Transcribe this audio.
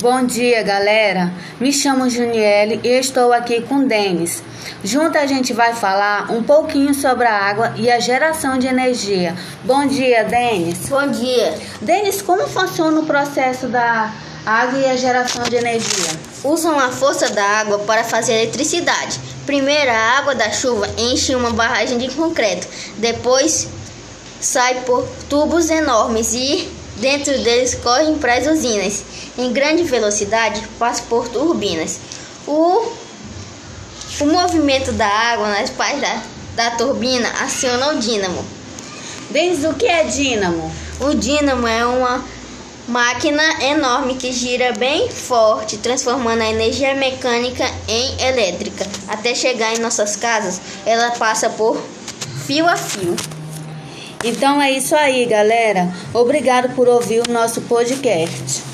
Bom dia, galera. Me chamo Juniele e estou aqui com Denis. Junto a gente vai falar um pouquinho sobre a água e a geração de energia. Bom dia, Denis. Bom dia. Denis, como funciona o processo da água e a geração de energia? Usam a força da água para fazer eletricidade. Primeiro, a água da chuva enche uma barragem de concreto. Depois, sai por tubos enormes e dentro deles correm para as usinas em grande velocidade passa por turbinas. O, o movimento da água nas partes da, da turbina aciona o dínamo. Desde o que é dínamo? O dínamo é uma máquina enorme que gira bem forte, transformando a energia mecânica em elétrica. Até chegar em nossas casas, ela passa por fio a fio. Então é isso aí, galera. Obrigado por ouvir o nosso podcast.